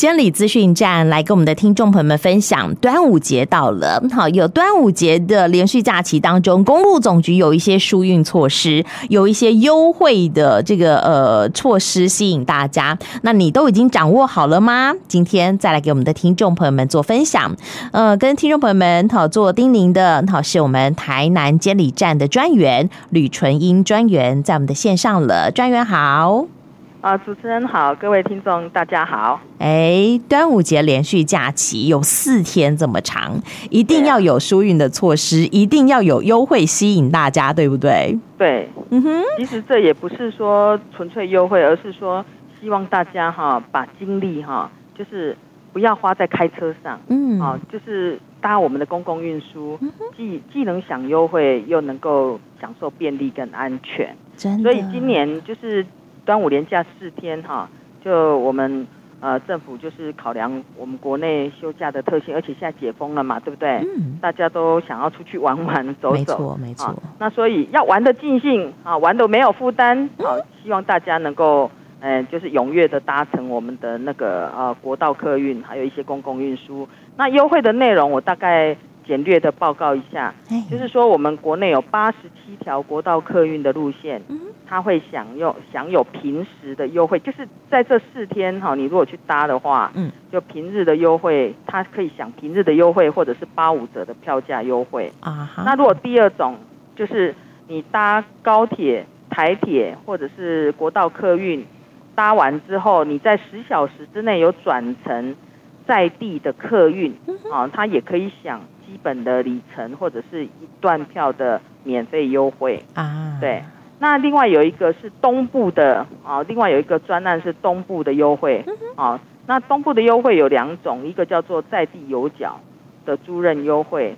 监理资讯站来跟我们的听众朋友们分享，端午节到了，好，有端午节的连续假期当中，公路总局有一些疏运措施，有一些优惠的这个呃措施吸引大家。那你都已经掌握好了吗？今天再来给我们的听众朋友们做分享，呃，跟听众朋友们好做叮咛的，好是我们台南监理站的专员吕纯英专员在我们的线上了，专员好。啊，主持人好，各位听众大家好。哎，端午节连续假期有四天这么长，一定要有疏运的措施，一定要有优惠吸引大家，对不对？对，嗯哼。其实这也不是说纯粹优惠，而是说希望大家哈把精力哈，就是不要花在开车上，嗯，啊，就是搭我们的公共运输，既既能享优惠，又能够享受便利跟安全。真的。所以今年就是。端午连假四天哈，就我们呃政府就是考量我们国内休假的特性，而且现在解封了嘛，对不对？嗯。大家都想要出去玩玩走走，没错没错。那所以要玩的尽兴啊，玩的没有负担，好，希望大家能够呃就是踊跃的搭乘我们的那个呃国道客运，还有一些公共运输。那优惠的内容我大概简略的报告一下，就是说我们国内有八十七条国道客运的路线。它会享用享有平时的优惠，就是在这四天哈，你如果去搭的话，嗯，就平日的优惠，它可以享平日的优惠，或者是八五折的票价优惠啊。那如果第二种就是你搭高铁、台铁或者是国道客运，搭完之后，你在十小时之内有转乘在地的客运啊，他也可以享基本的里程或者是一段票的免费优惠啊，对。那另外有一个是东部的啊，另外有一个专案是东部的优惠啊。那东部的优惠有两种，一个叫做在地有角的租赁优惠，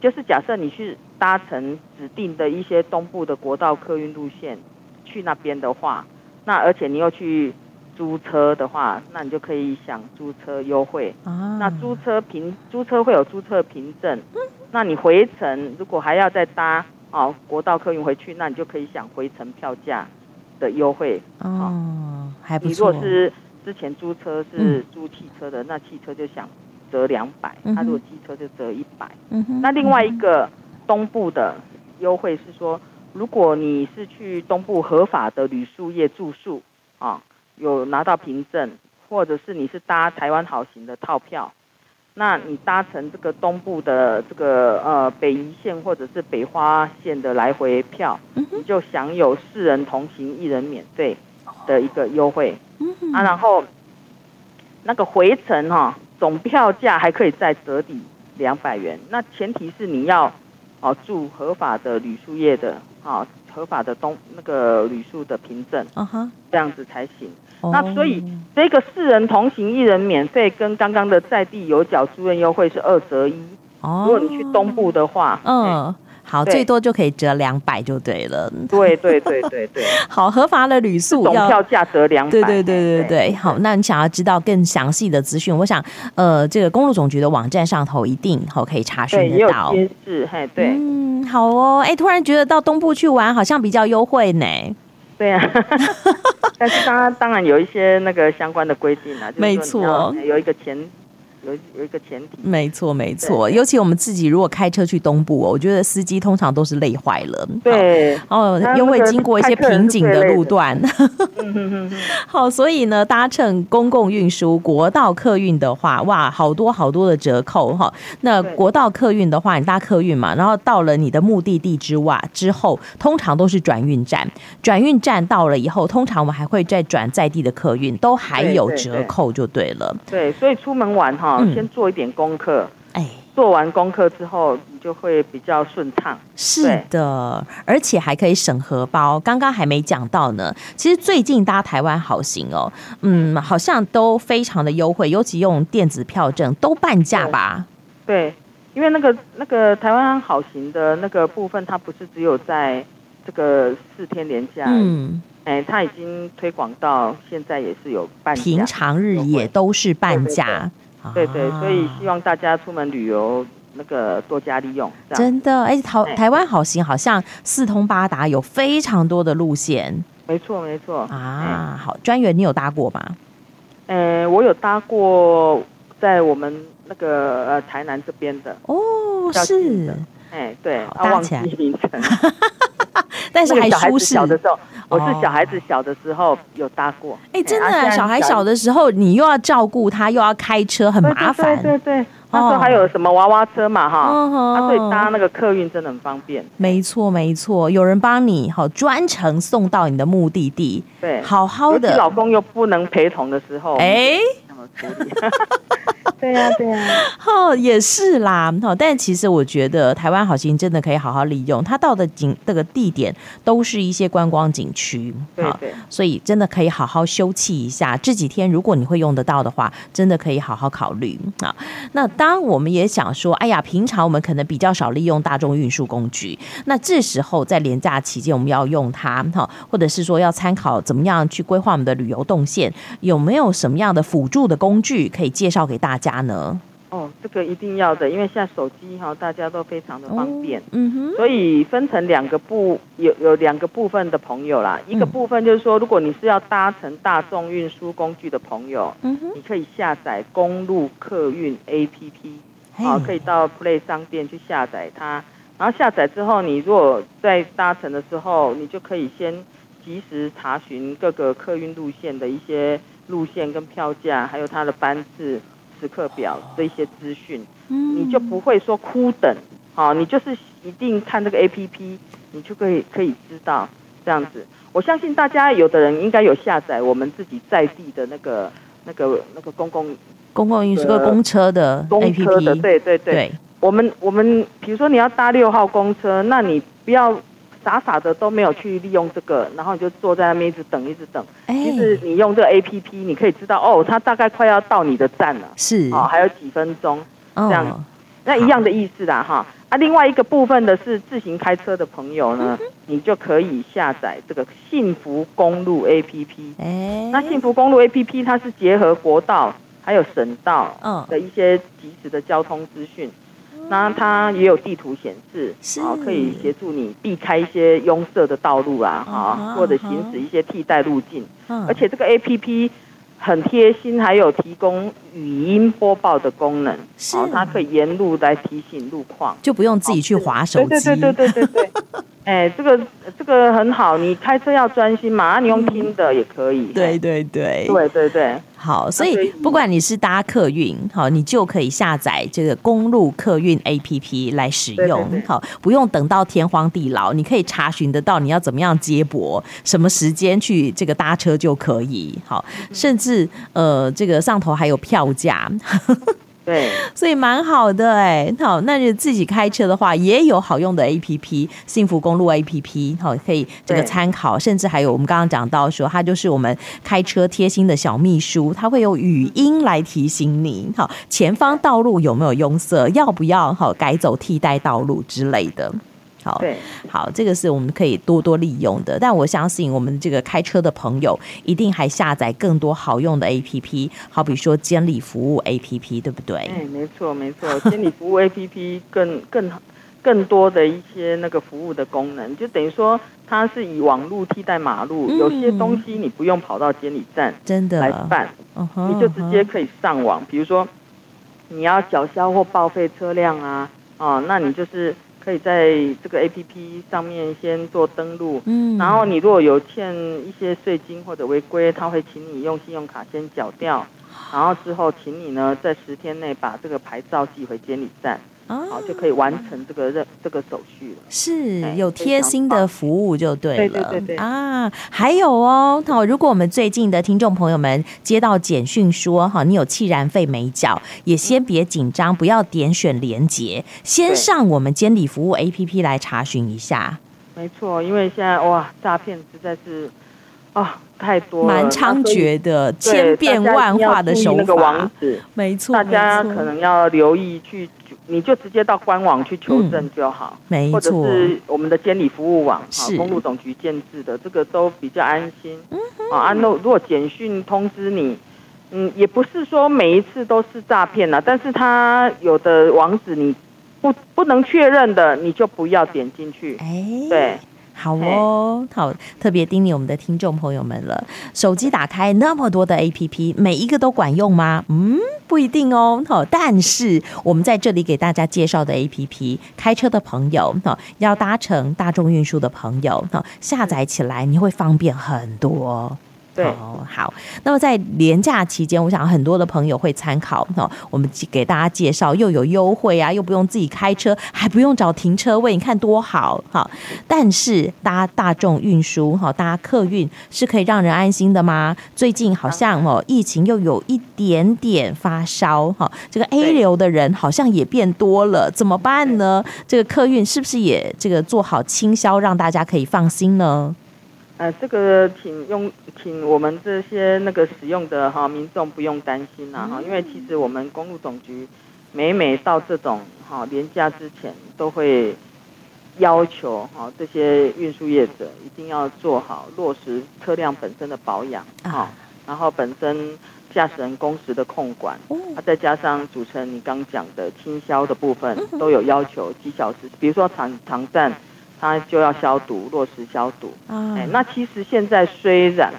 就是假设你去搭乘指定的一些东部的国道客运路线去那边的话，那而且你又去租车的话，那你就可以享租车优惠。那租车凭租车会有租车凭证，那你回程如果还要再搭。哦，国道客运回去，那你就可以享回程票价的优惠哦，还不错。你如果是之前租车是租汽车的，嗯、那汽车就享折两百，那如果机车就折一百。嗯哼。那另外一个东部的优惠是说，如果你是去东部合法的旅宿业住宿啊，有拿到凭证，或者是你是搭台湾好行的套票。那你搭乘这个东部的这个呃北宜线或者是北花线的来回票，你就享有四人同行一人免费的一个优惠啊。然后那个回程哈，总票价还可以再折抵两百元。那前提是你要哦住合法的旅宿业的啊，合法的东那个旅宿的凭证，这样子才行。那所以这个四人同行一人免费，跟刚刚的在地有缴住院优惠是二折一。哦，如果你去东部的话，嗯，好，最多就可以折两百就对了。对对对对对，好，合法的旅宿要票价折两百。对对对对对，好，那你想要知道更详细的资讯，我想呃，这个公路总局的网站上头一定好可以查询得到。对，也有提示，嘿，对，嗯，好哦，哎，突然觉得到东部去玩好像比较优惠呢。对啊，但是当然当然有一些那个相关的规定啊，没错，有一个前有有一个前提，没错没错，尤其我们自己如果开车去东部，我觉得司机通常都是累坏了，对，哦，因为经过一些瓶颈的路段，好，所以呢，搭乘公共运输国道客运的话，哇，好多好多的折扣哈。那国道客运的话，你搭客运嘛，然后到了你的目的地之外之后，通常都是转运站。转运站到了以后，通常我们还会再转在地的客运，都还有折扣就对了。对，对，对，对，所以出门玩哈，先做一点功课。哎，做完功课之后，你就会比较顺畅。是的，而且还可以省荷包。刚刚还没讲到呢。其实最近搭台湾好行哦，嗯，好像都非常的优惠，尤其用电子票证都半价吧？对，对，因为那个那个台湾好行的那个部分，它不是只有在。这个四天连假，嗯，哎，他已经推广到现在也是有半价，平常日也都是半价，对对，所以希望大家出门旅游那个多加利用。真的，哎，台台湾好行好像四通八达，有非常多的路线。没错没错啊，好，专员你有搭过吗？呃，我有搭过在我们那个呃台南这边的哦，是，哎，对，搭起来 但是还舒适。小的时候，我是小孩子小的时候有搭过。哎，真的，小孩小的时候，你又要照顾他，又要开车，很麻烦。对对对。那时候还有什么娃娃车嘛，哈，他所以搭那个客运真的很方便。没错没错，有人帮你好专程送到你的目的地。对，好好的。老公又不能陪同的时候，哎。对呀，对呀，哦，也是啦，哦，但其实我觉得台湾好行真的可以好好利用，它到的景这个地点都是一些观光景区，对对，所以真的可以好好休憩一下。这几天如果你会用得到的话，真的可以好好考虑啊。那当我们也想说，哎呀，平常我们可能比较少利用大众运输工具，那这时候在廉价期间我们要用它，哈，或者是说要参考怎么样去规划我们的旅游动线，有没有什么样的辅助的工具可以介绍给大家呢？哦，这个一定要的，因为现在手机哈，大家都非常的方便，嗯哼，所以分成两个部，有有两个部分的朋友啦。一个部分就是说，如果你是要搭乘大众运输工具的朋友，嗯哼，你可以下载公路客运 APP，好，可以到 Play 商店去下载它。然后下载之后，你如果在搭乘的时候，你就可以先及时查询各个客运路线的一些路线跟票价，还有它的班次。时刻表这些资讯，你就不会说枯等，好，你就是一定看这个 APP，你就可以可以知道这样子。我相信大家有的人应该有下载我们自己在地的那个那个那个公共公共运输个公车的公车的，对对对。对我们我们比如说你要搭六号公车，那你不要。傻傻的都没有去利用这个，然后你就坐在那边一直等，一直等。其实你用这个 APP，你可以知道哦，它大概快要到你的站了，是哦，还有几分钟这样，那一样的意思啦哈。啊，另外一个部分的是自行开车的朋友呢，你就可以下载这个幸福公路 APP。哎，那幸福公路 APP 它是结合国道还有省道的一些即时的交通资讯。那它也有地图显示，好，可以协助你避开一些拥塞的道路啊，好，或者行驶一些替代路径。而且这个 APP 很贴心，还有提供语音播报的功能，好，它可以沿路来提醒路况，就不用自己去划手机。对对对对对对。哎，这个这个很好，你开车要专心嘛，你用听的也可以。对对对，对对对。好，所以不管你是搭客运，好，你就可以下载这个公路客运 APP 来使用，好，不用等到天荒地老，你可以查询得到你要怎么样接驳，什么时间去这个搭车就可以，好，甚至呃，这个上头还有票价。对，所以蛮好的哎，好，那就自己开车的话，也有好用的 A P P，幸福公路 A P P，好，可以这个参考，甚至还有我们刚刚讲到说，它就是我们开车贴心的小秘书，它会有语音来提醒你，好，前方道路有没有拥塞，要不要好改走替代道路之类的。好，对，好，这个是我们可以多多利用的。但我相信我们这个开车的朋友一定还下载更多好用的 APP，好比说监理服务 APP，对不对？哎，没错，没错，监理服务 APP 更更更多的一些那个服务的功能，就等于说它是以网路替代马路，嗯、有些东西你不用跑到监理站真的来办，嗯、你就直接可以上网。比如说你要缴销或报废车辆啊，哦，那你就是。可以在这个 APP 上面先做登录，嗯，然后你如果有欠一些税金或者违规，他会请你用信用卡先缴掉，然后之后请你呢在十天内把这个牌照寄回监理站。好，就可以完成这个任这个手续了。是有贴心的服务就对了。对对对对啊，还有哦，好，如果我们最近的听众朋友们接到简讯说哈，你有气燃费没缴，也先别紧张，不要点选连接，先上我们监理服务 APP 来查询一下。没错，因为现在哇，诈骗实在是啊太多了，蛮猖獗的，千变万化的手法。那个网址，没错，大家可能要留意去。你就直接到官网去求证就好，嗯、没错，或者是我们的监理服务网，是公路总局建制的，这个都比较安心。啊，那如果简讯通知你，嗯，也不是说每一次都是诈骗啦，但是他有的网址你不不能确认的，你就不要点进去。哎，对。好哦，好，特别叮咛我们的听众朋友们了。手机打开那么多的 APP，每一个都管用吗？嗯，不一定哦。好，但是我们在这里给大家介绍的 APP，开车的朋友，哈，要搭乘大众运输的朋友，哈，下载起来你会方便很多。对哦，好。那么在连假期间，我想很多的朋友会参考哦。我们给大家介绍，又有优惠啊，又不用自己开车，还不用找停车位，你看多好哈。但是搭大众运输哈，搭客运是可以让人安心的吗？最近好像哦，疫情又有一点点发烧哈，这个 A 流的人好像也变多了，怎么办呢？这个客运是不是也这个做好清消，让大家可以放心呢？呃，这个请用，请我们这些那个使用的哈民众不用担心啦哈，因为其实我们公路总局每每到这种哈连假之前，都会要求哈这些运输业者一定要做好落实车辆本身的保养哈，然后本身驾驶人工时的控管，啊再加上主持人你刚讲的清销的部分，都有要求几小时，比如说场场站。它就要消毒，落实消毒。哎、欸，那其实现在虽然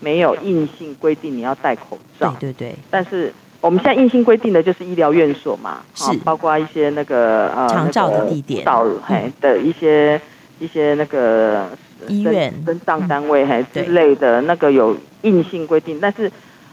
没有硬性规定你要戴口罩，对对对，但是我们现在硬性规定的就是医疗院所嘛，是。包括一些那个呃长照的地点，到嘿的一些一些那个医院、跟账单位嘿之类的那个有硬性规定，但是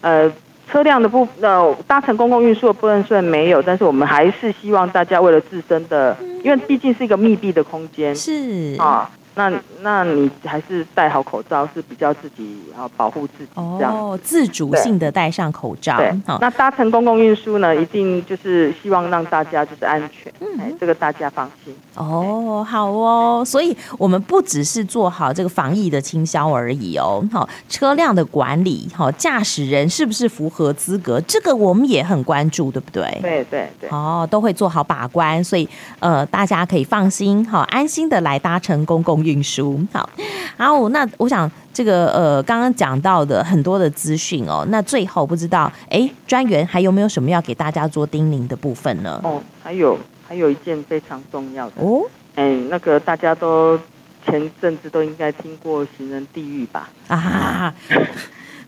呃。车辆的部呃搭乘公共运输的部分虽然没有，但是我们还是希望大家为了自身的，因为毕竟是一个密闭的空间，是啊。那那你还是戴好口罩是比较自己啊保护自己这样哦，自主性的戴上口罩。对，那搭乘公共运输呢，一定就是希望让大家就是安全，哎，这个大家放心。哦，好哦，所以我们不只是做好这个防疫的清消而已哦，好，车辆的管理，好，驾驶人是不是符合资格，这个我们也很关注，对不对？对对对。哦，都会做好把关，所以呃，大家可以放心，好，安心的来搭乘公共。运输好，然后那我想这个呃，刚刚讲到的很多的资讯哦，那最后不知道哎，专员还有没有什么要给大家做叮咛的部分呢？哦，还有还有一件非常重要的哦，哎，那个大家都前阵子都应该听过行人地狱吧？啊。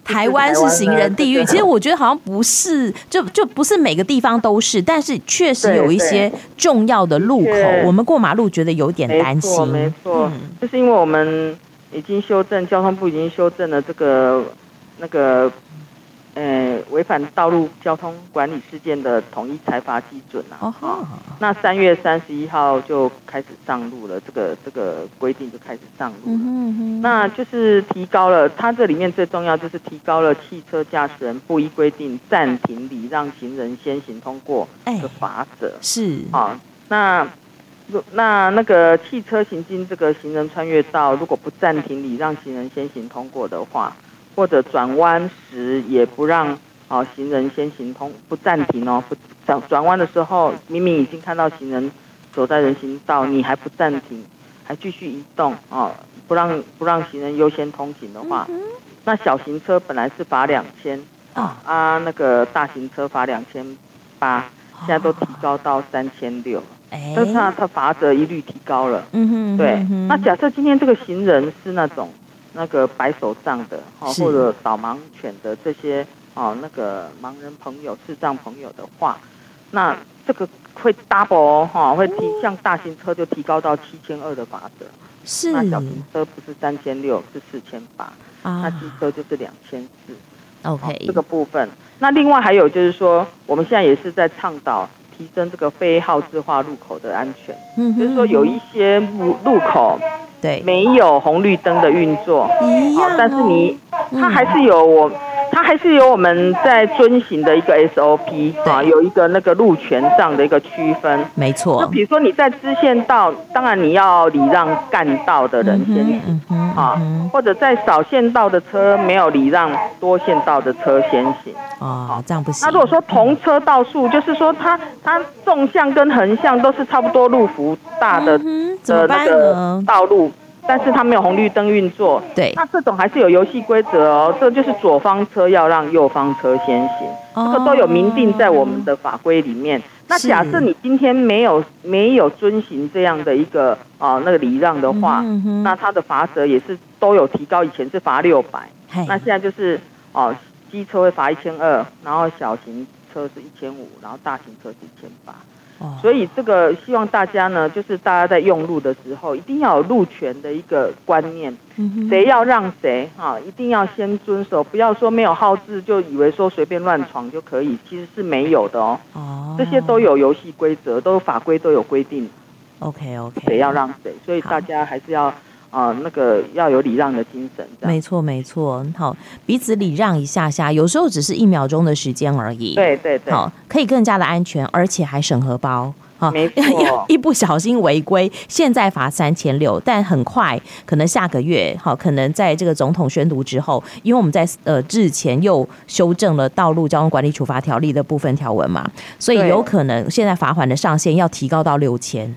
台湾是行人地狱，其实我觉得好像不是，就就不是每个地方都是，但是确实有一些重要的路口，我们过马路觉得有点担心。没错，没错，就是因为我们已经修正，交通部已经修正了这个那个。呃，违反道路交通管理事件的统一裁罚基准啊，哦，那三月三十一号就开始上路了，这个这个规定就开始上路了。那就是提高了，它这里面最重要就是提高了汽车驾驶人不依规定暂停礼让行人先行通过的罚则。是啊，那那那个汽车行经这个行人穿越道，如果不暂停礼让行人先行通过的话。或者转弯时也不让啊行人先行通不暂停哦，不转转弯的时候明明已经看到行人走在人行道，你还不暂停，还继续移动啊，不让不让行人优先通行的话，那小型车本来是罚两千啊啊那个大型车罚两千八，现在都提高到三千六，但是他他罚则一律提高了，嗯哼，对，那假设今天这个行人是那种。那个白手杖的，哈，或者导盲犬的这些，哦，那个盲人朋友、智障朋友的话，那这个会 double 哈，会提像大型车就提高到七千二的罚则，是，那小型车不是三千六，是四千八，那机车就是两千四，OK，这个部分。那另外还有就是说，我们现在也是在倡导提升这个非号志化路口的安全，嗯，就是说有一些路路口。对，没有红绿灯的运作，一样哦，但是你它还是有我。它还是有我们在遵循的一个 SOP 啊，有一个那个路权上的一个区分。没错。那比如说你在支线道，当然你要礼让干道的人先行，嗯嗯、啊，或者在少线道的车没有礼让多线道的车先行。哦，这样不行。那如果说同车道数，就是说它它纵向跟横向都是差不多路幅大的的那个道路。但是它没有红绿灯运作，对，那这种还是有游戏规则哦，这就是左方车要让右方车先行，这个都有明定在我们的法规里面。那假设你今天没有没有遵循这样的一个啊那个礼让的话，嗯、那他的罚则也是都有提高，以前是罚六百，那现在就是哦，机车会罚一千二，然后小型车是一千五，然后大型车是一千八。所以这个希望大家呢，就是大家在用路的时候，一定要有路权的一个观念，谁要让谁哈，一定要先遵守，不要说没有号志就以为说随便乱闯就可以，其实是没有的哦。哦，这些都有游戏规则，都有法规都有规定。OK OK，谁要让谁，所以大家还是要。啊，那个要有礼让的精神，没错没错。好，彼此礼让一下下，有时候只是一秒钟的时间而已。对对对，好，可以更加的安全，而且还省荷包。好，没错，一不小心违规，现在罚三千六，但很快可能下个月，好，可能在这个总统宣读之后，因为我们在呃日前又修正了道路交通管理处罚条例的部分条文嘛，所以有可能现在罚款的上限要提高到六千。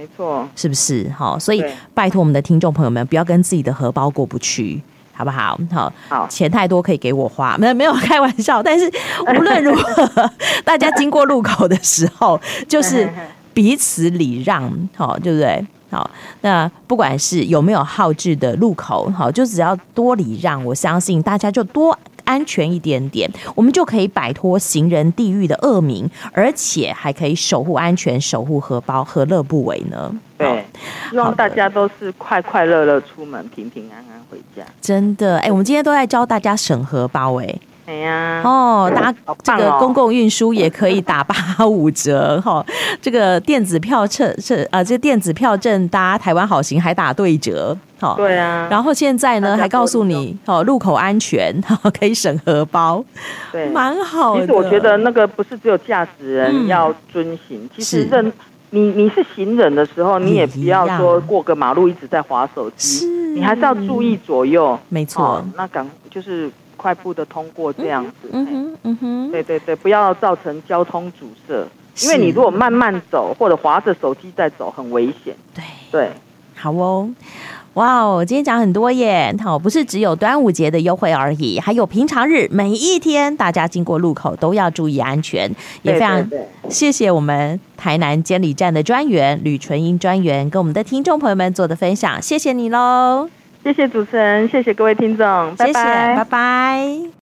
没错，是不是？好，所以拜托我们的听众朋友们，不要跟自己的荷包过不去，好不好？好，好，钱太多可以给我花，没有没有开玩笑。但是 无论如何，大家经过路口的时候，就是 彼此礼让，好，对不对？好，那不管是有没有好志的路口，好，就只要多礼让，我相信大家就多。安全一点点，我们就可以摆脱行人地狱的恶名，而且还可以守护安全、守护荷包，何乐不为呢？对，希望大家都是快快乐乐出门，平平安安回家。真的，哎，我们今天都在教大家审荷包，哎。哎呀，哦，大家这个公共运输也可以打八五折哈，这个电子票证是啊，这个电子票证搭台湾好行还打对折，好，对啊，然后现在呢还告诉你哦，路口安全可以省荷包，对，蛮好的。其实我觉得那个不是只有驾驶人要遵行，其实任你你是行人的时候，你也不要说过个马路一直在划手机，你还是要注意左右，没错，那赶就是。快步的通过这样子，嗯哼，嗯哼，对对对，不要造成交通阻塞，因为你如果慢慢走或者划着手机在走，很危险。对对，好哦，哇哦，今天讲很多耶，好，不是只有端午节的优惠而已，还有平常日每一天，大家经过路口都要注意安全。也非常谢谢我们台南监理站的专员吕纯英专员跟我们的听众朋友们做的分享，谢谢你喽。谢谢主持人，谢谢各位听众，谢谢，拜拜，拜拜。